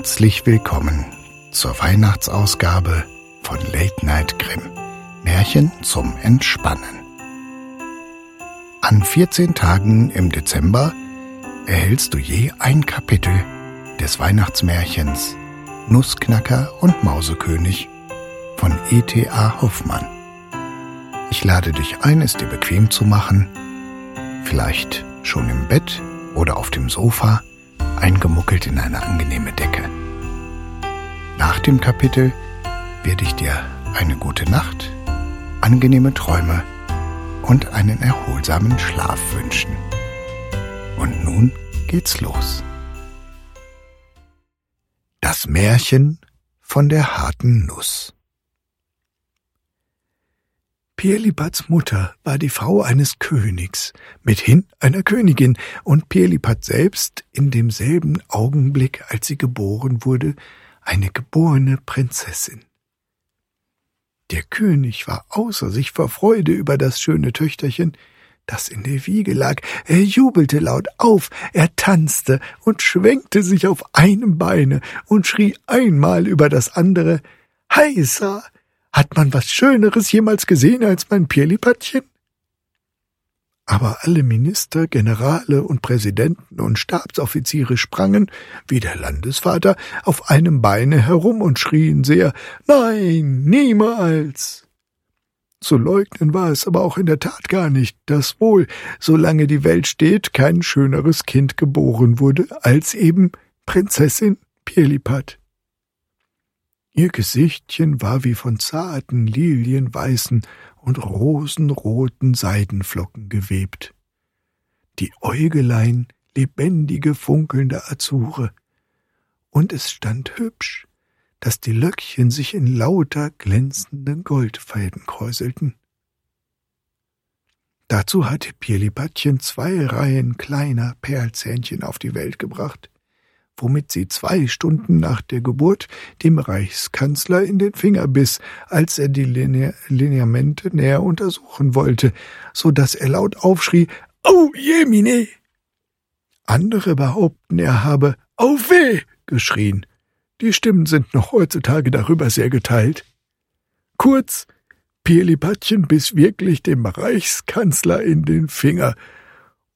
Herzlich willkommen zur Weihnachtsausgabe von Late Night Grimm. Märchen zum Entspannen. An 14 Tagen im Dezember erhältst du je ein Kapitel des Weihnachtsmärchens Nussknacker und Mausekönig von E.T.A. Hoffmann. Ich lade dich ein, es dir bequem zu machen, vielleicht schon im Bett oder auf dem Sofa eingemuckelt in eine angenehme Decke. Nach dem Kapitel werde ich dir eine gute Nacht, angenehme Träume und einen erholsamen Schlaf wünschen. Und nun geht's los. Das Märchen von der harten Nuss. Pirlipats Mutter war die Frau eines Königs, mithin einer Königin, und Pirlipat selbst in demselben Augenblick, als sie geboren wurde, eine geborene Prinzessin. Der König war außer sich vor Freude über das schöne Töchterchen, das in der Wiege lag. Er jubelte laut auf, er tanzte und schwenkte sich auf einem Beine und schrie einmal über das andere Heisa, hat man was Schöneres jemals gesehen als mein Pirlipatchen? Aber alle Minister, Generale und Präsidenten und Stabsoffiziere sprangen, wie der Landesvater, auf einem Beine herum und schrien sehr Nein, niemals. Zu leugnen war es aber auch in der Tat gar nicht, dass wohl, solange die Welt steht, kein schöneres Kind geboren wurde als eben Prinzessin Pirlipat. Ihr Gesichtchen war wie von zarten lilienweißen und rosenroten Seidenflocken gewebt. Die Äugelein lebendige, funkelnde Azure. Und es stand hübsch, dass die Löckchen sich in lauter glänzenden Goldfäden kräuselten. Dazu hatte Pirlipatchen zwei Reihen kleiner Perlzähnchen auf die Welt gebracht womit sie zwei Stunden nach der Geburt dem Reichskanzler in den Finger biss, als er die Line Lineamente näher untersuchen wollte, so dass er laut aufschrie Au jemine. Andere behaupten, er habe Au weh geschrien. Die Stimmen sind noch heutzutage darüber sehr geteilt. Kurz, Pirlipatchen biss wirklich dem Reichskanzler in den Finger,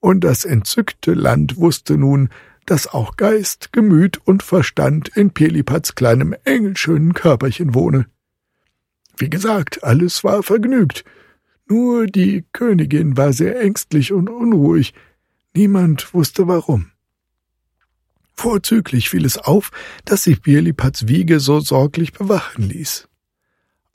und das entzückte Land wusste nun, dass auch Geist, Gemüt und Verstand in Pelipats kleinem engelschönen Körperchen wohne. Wie gesagt, alles war vergnügt, nur die Königin war sehr ängstlich und unruhig, niemand wusste warum. Vorzüglich fiel es auf, dass sie Pirlipats Wiege so sorglich bewachen ließ.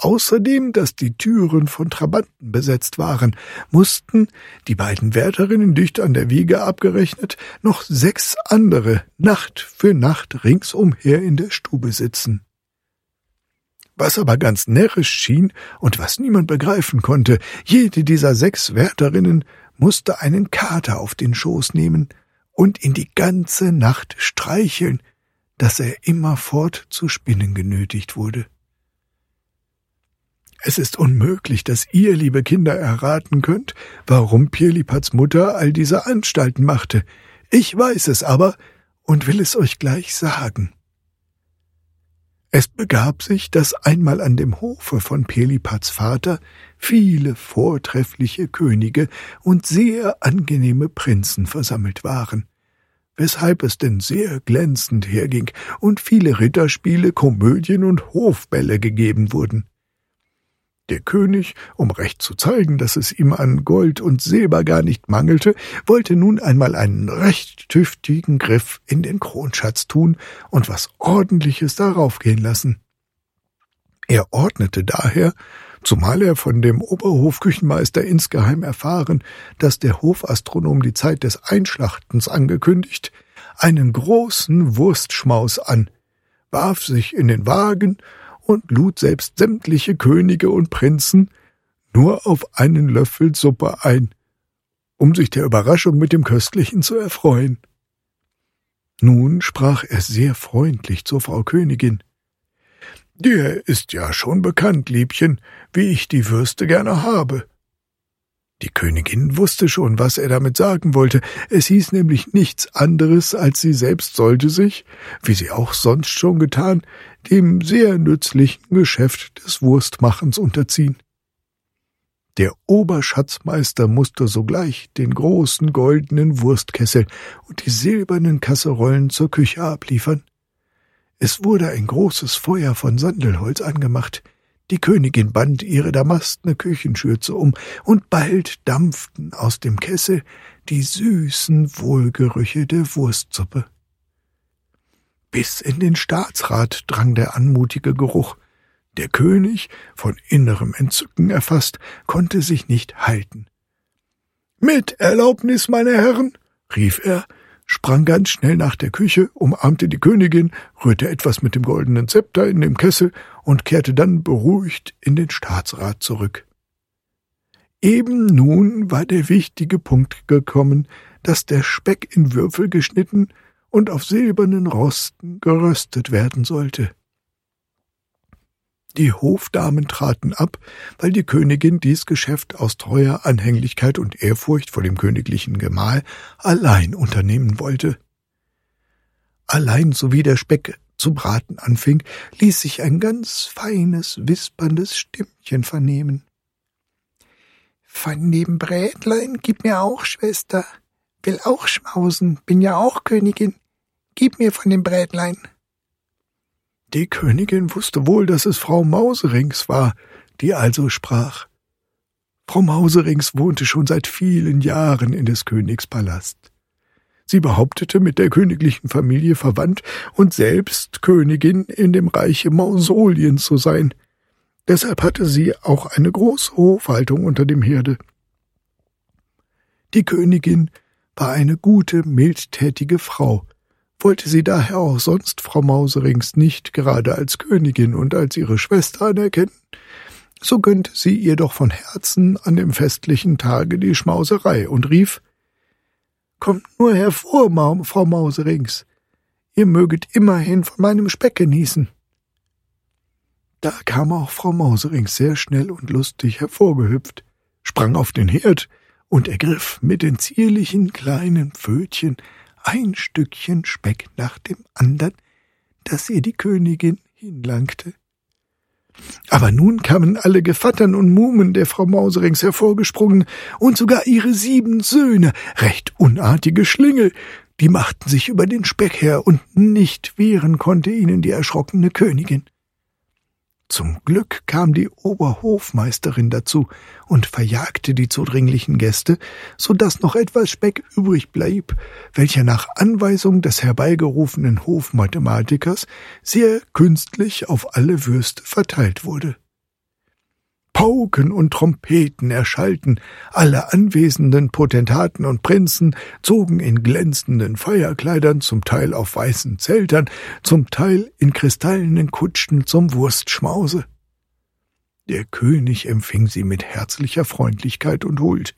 Außerdem, dass die Türen von Trabanten besetzt waren, mussten, die beiden Wärterinnen dicht an der Wiege abgerechnet, noch sechs andere Nacht für Nacht ringsumher in der Stube sitzen. Was aber ganz närrisch schien und was niemand begreifen konnte, jede dieser sechs Wärterinnen musste einen Kater auf den Schoß nehmen und ihn die ganze Nacht streicheln, dass er immerfort zu spinnen genötigt wurde. Es ist unmöglich, dass ihr, liebe Kinder, erraten könnt, warum Pirlipats Mutter all diese Anstalten machte. Ich weiß es aber und will es euch gleich sagen. Es begab sich, dass einmal an dem Hofe von Pirlipats Vater viele vortreffliche Könige und sehr angenehme Prinzen versammelt waren, weshalb es denn sehr glänzend herging und viele Ritterspiele, Komödien und Hofbälle gegeben wurden. Der König, um recht zu zeigen, dass es ihm an Gold und Silber gar nicht mangelte, wollte nun einmal einen recht tüchtigen Griff in den Kronschatz tun und was Ordentliches darauf gehen lassen. Er ordnete daher, zumal er von dem Oberhofküchenmeister insgeheim erfahren, dass der Hofastronom die Zeit des Einschlachtens angekündigt, einen großen Wurstschmaus an, warf sich in den Wagen und lud selbst sämtliche Könige und Prinzen nur auf einen Löffel Suppe ein, um sich der Überraschung mit dem Köstlichen zu erfreuen. Nun sprach er sehr freundlich zur Frau Königin. Dir ist ja schon bekannt, Liebchen, wie ich die Würste gerne habe. Die Königin wusste schon, was er damit sagen wollte. Es hieß nämlich nichts anderes, als sie selbst sollte sich, wie sie auch sonst schon getan, dem sehr nützlichen Geschäft des Wurstmachens unterziehen. Der Oberschatzmeister musste sogleich den großen goldenen Wurstkessel und die silbernen Kasserollen zur Küche abliefern. Es wurde ein großes Feuer von Sandelholz angemacht, die Königin band ihre damastne Küchenschürze um, und bald dampften aus dem Kessel die süßen Wohlgerüche der Wurstsuppe. Bis in den Staatsrat drang der anmutige Geruch. Der König, von innerem Entzücken erfasst, konnte sich nicht halten. Mit Erlaubnis, meine Herren, rief er, sprang ganz schnell nach der Küche, umarmte die Königin, rührte etwas mit dem goldenen Zepter in dem Kessel und kehrte dann beruhigt in den Staatsrat zurück. Eben nun war der wichtige Punkt gekommen, dass der Speck in Würfel geschnitten und auf silbernen Rosten geröstet werden sollte. Die Hofdamen traten ab, weil die Königin dies Geschäft aus treuer Anhänglichkeit und Ehrfurcht vor dem königlichen Gemahl allein unternehmen wollte. Allein sowie der Speck zu braten anfing, ließ sich ein ganz feines, wisperndes Stimmchen vernehmen. Von dem Brätlein gib mir auch, Schwester. Will auch schmausen, bin ja auch Königin. Gib mir von dem Brätlein. Die Königin wusste wohl, dass es Frau Mauserings war, die also sprach. Frau Mauserings wohnte schon seit vielen Jahren in des Königs Palast. Sie behauptete, mit der königlichen Familie verwandt und selbst Königin in dem Reiche Mausolien zu sein. Deshalb hatte sie auch eine große Hofhaltung unter dem Herde. Die Königin war eine gute, mildtätige Frau, wollte sie daher auch sonst Frau Mauserings nicht gerade als Königin und als ihre Schwester anerkennen, so gönnte sie ihr doch von Herzen an dem festlichen Tage die Schmauserei und rief Kommt nur hervor, Ma Frau Mauserings, ihr möget immerhin von meinem Speck genießen. Da kam auch Frau Mauserings sehr schnell und lustig hervorgehüpft, sprang auf den Herd und ergriff mit den zierlichen kleinen Pfötchen ein Stückchen Speck nach dem andern, das ihr die Königin hinlangte. Aber nun kamen alle Gevattern und Mumen der Frau Mauserings hervorgesprungen, und sogar ihre sieben Söhne, recht unartige Schlingel, die machten sich über den Speck her, und nicht wehren konnte ihnen die erschrockene Königin. Zum Glück kam die Oberhofmeisterin dazu und verjagte die zudringlichen Gäste, so dass noch etwas Speck übrig blieb, welcher nach Anweisung des herbeigerufenen Hofmathematikers sehr künstlich auf alle Würste verteilt wurde. Pauken und Trompeten erschallten, alle anwesenden Potentaten und Prinzen zogen in glänzenden Feierkleidern, zum Teil auf weißen Zeltern, zum Teil in kristallenen Kutschen zum Wurstschmause. Der König empfing sie mit herzlicher Freundlichkeit und Huld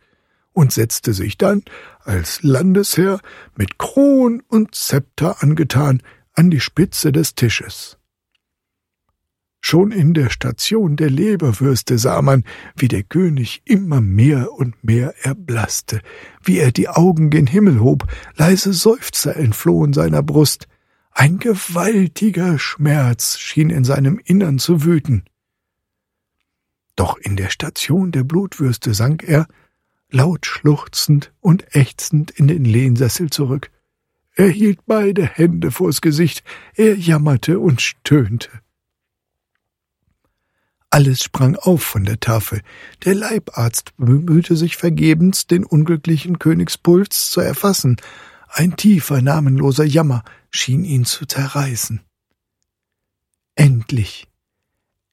und setzte sich dann, als Landesherr, mit Kron und Zepter angetan, an die Spitze des Tisches. Schon in der Station der Leberwürste sah man, wie der König immer mehr und mehr erblasste, wie er die Augen gen Himmel hob, leise Seufzer entflohen seiner Brust, ein gewaltiger Schmerz schien in seinem Innern zu wüten. Doch in der Station der Blutwürste sank er, laut schluchzend und ächzend in den Lehnsessel zurück. Er hielt beide Hände vors Gesicht, er jammerte und stöhnte. Alles sprang auf von der Tafel. Der Leibarzt bemühte sich vergebens, den unglücklichen Königspuls zu erfassen. Ein tiefer, namenloser Jammer schien ihn zu zerreißen. Endlich,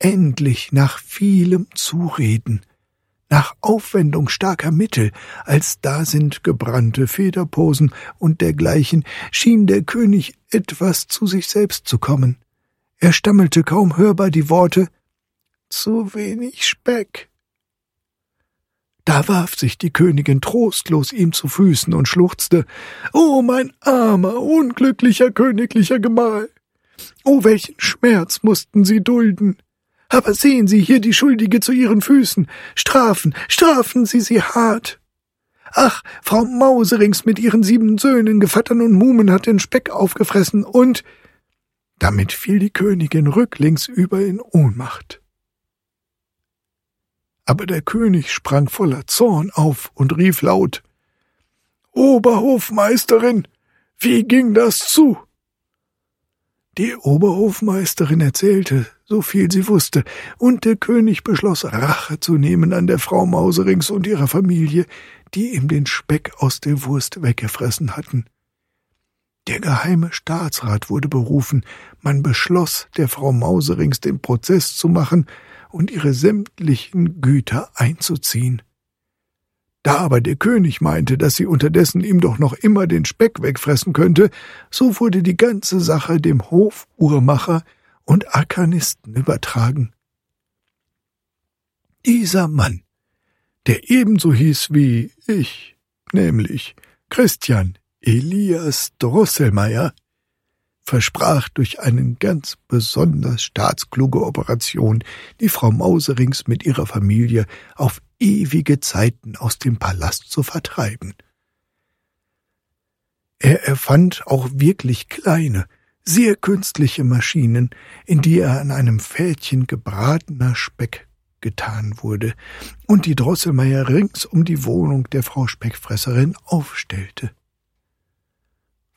endlich nach vielem Zureden, nach Aufwendung starker Mittel, als da sind gebrannte Federposen und dergleichen, schien der König etwas zu sich selbst zu kommen. Er stammelte kaum hörbar die Worte zu wenig Speck. Da warf sich die Königin trostlos ihm zu Füßen und schluchzte Oh, mein armer, unglücklicher königlicher Gemahl. Oh, welchen Schmerz mussten Sie dulden. Aber sehen Sie hier die Schuldige zu Ihren Füßen. Strafen, strafen Sie sie hart. Ach, Frau Mauserings mit ihren sieben Söhnen, Gevattern und Mumen hat den Speck aufgefressen und damit fiel die Königin rücklings über in Ohnmacht. Aber der König sprang voller Zorn auf und rief laut Oberhofmeisterin, wie ging das zu? Die Oberhofmeisterin erzählte, so viel sie wusste, und der König beschloss, Rache zu nehmen an der Frau Mauserings und ihrer Familie, die ihm den Speck aus der Wurst weggefressen hatten. Der geheime Staatsrat wurde berufen, man beschloss, der Frau Mauserings den Prozess zu machen und ihre sämtlichen Güter einzuziehen. Da aber der König meinte, dass sie unterdessen ihm doch noch immer den Speck wegfressen könnte, so wurde die ganze Sache dem Hofuhrmacher und Arkanisten übertragen. Dieser Mann, der ebenso hieß wie ich, nämlich Christian Elias Drosselmeier, versprach durch eine ganz besonders staatskluge Operation, die Frau Mauserings mit ihrer Familie auf ewige Zeiten aus dem Palast zu vertreiben. Er erfand auch wirklich kleine, sehr künstliche Maschinen, in die er an einem Fädchen gebratener Speck getan wurde und die Drosselmeier rings um die Wohnung der Frau Speckfresserin aufstellte.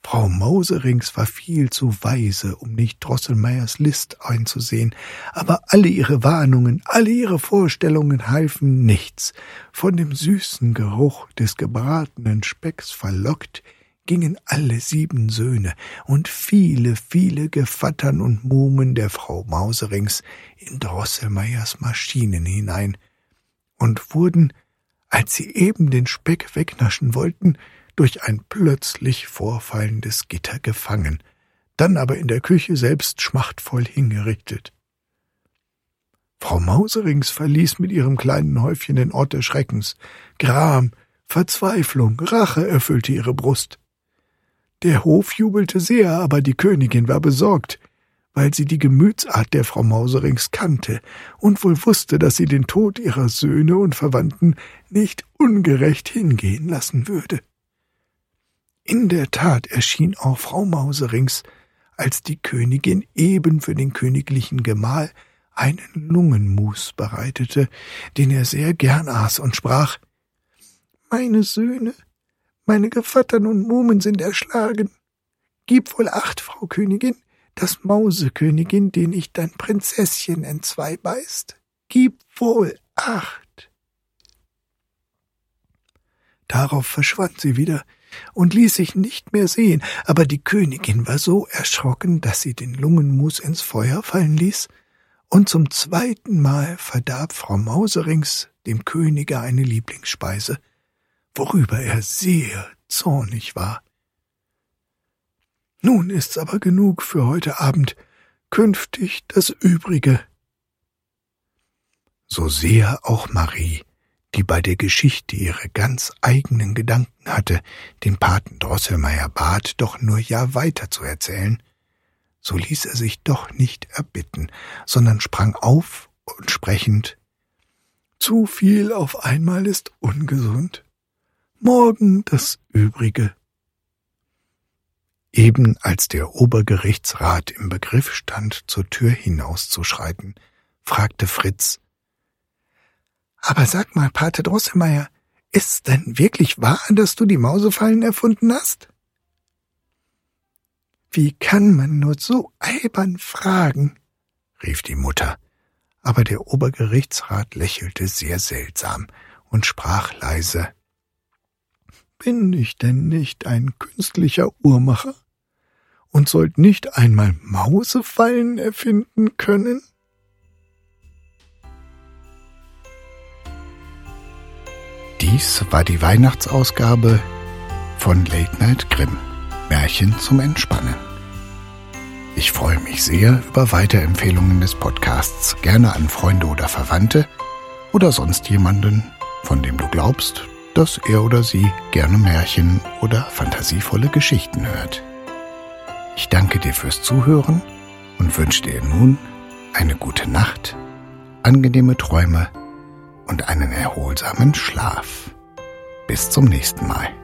Frau Mauserings war viel zu weise, um nicht Drosselmeiers List einzusehen, aber alle ihre Warnungen, alle ihre Vorstellungen halfen nichts. Von dem süßen Geruch des gebratenen Specks verlockt, gingen alle sieben Söhne und viele, viele Gevattern und Mumen der Frau Mauserings in Drosselmeiers Maschinen hinein und wurden, als sie eben den Speck wegnaschen wollten, durch ein plötzlich vorfallendes Gitter gefangen, dann aber in der Küche selbst schmachtvoll hingerichtet. Frau Mauserings verließ mit ihrem kleinen Häufchen den Ort des Schreckens. Gram, Verzweiflung, Rache erfüllte ihre Brust. Der Hof jubelte sehr, aber die Königin war besorgt, weil sie die Gemütsart der Frau Mauserings kannte und wohl wusste, dass sie den Tod ihrer Söhne und Verwandten nicht ungerecht hingehen lassen würde. In der Tat erschien auch Frau Mauserings, als die Königin eben für den königlichen Gemahl einen Lungenmus bereitete, den er sehr gern aß, und sprach Meine Söhne, meine Gevattern und Mumen sind erschlagen. Gib wohl acht, Frau Königin, dass Mausekönigin, den ich dein Prinzesschen entzwei beißt. Gib wohl acht. Darauf verschwand sie wieder, und ließ sich nicht mehr sehen, aber die Königin war so erschrocken, dass sie den Lungenmus ins Feuer fallen ließ, und zum zweiten Mal verdarb Frau Mauserings dem Könige eine Lieblingsspeise, worüber er sehr zornig war. Nun ist's aber genug für heute Abend, künftig das Übrige. So sehr auch Marie die bei der Geschichte ihre ganz eigenen Gedanken hatte, den Paten Drosselmeier bat, doch nur ja weiter zu erzählen, so ließ er sich doch nicht erbitten, sondern sprang auf und sprechend Zu viel auf einmal ist ungesund. Morgen das Übrige. Eben als der Obergerichtsrat im Begriff stand, zur Tür hinauszuschreiten, fragte Fritz aber sag mal, Pate Drosselmeier, ist's denn wirklich wahr, dass du die Mausefallen erfunden hast? Wie kann man nur so albern fragen? rief die Mutter, aber der Obergerichtsrat lächelte sehr seltsam und sprach leise Bin ich denn nicht ein künstlicher Uhrmacher und sollt nicht einmal Mausefallen erfinden können? Dies war die Weihnachtsausgabe von Late Night Grimm. Märchen zum Entspannen. Ich freue mich sehr über Weiterempfehlungen des Podcasts, gerne an Freunde oder Verwandte oder sonst jemanden, von dem du glaubst, dass er oder sie gerne Märchen oder fantasievolle Geschichten hört. Ich danke dir fürs Zuhören und wünsche dir nun eine gute Nacht angenehme Träume und einen erholsamen Schlaf. Bis zum nächsten Mal.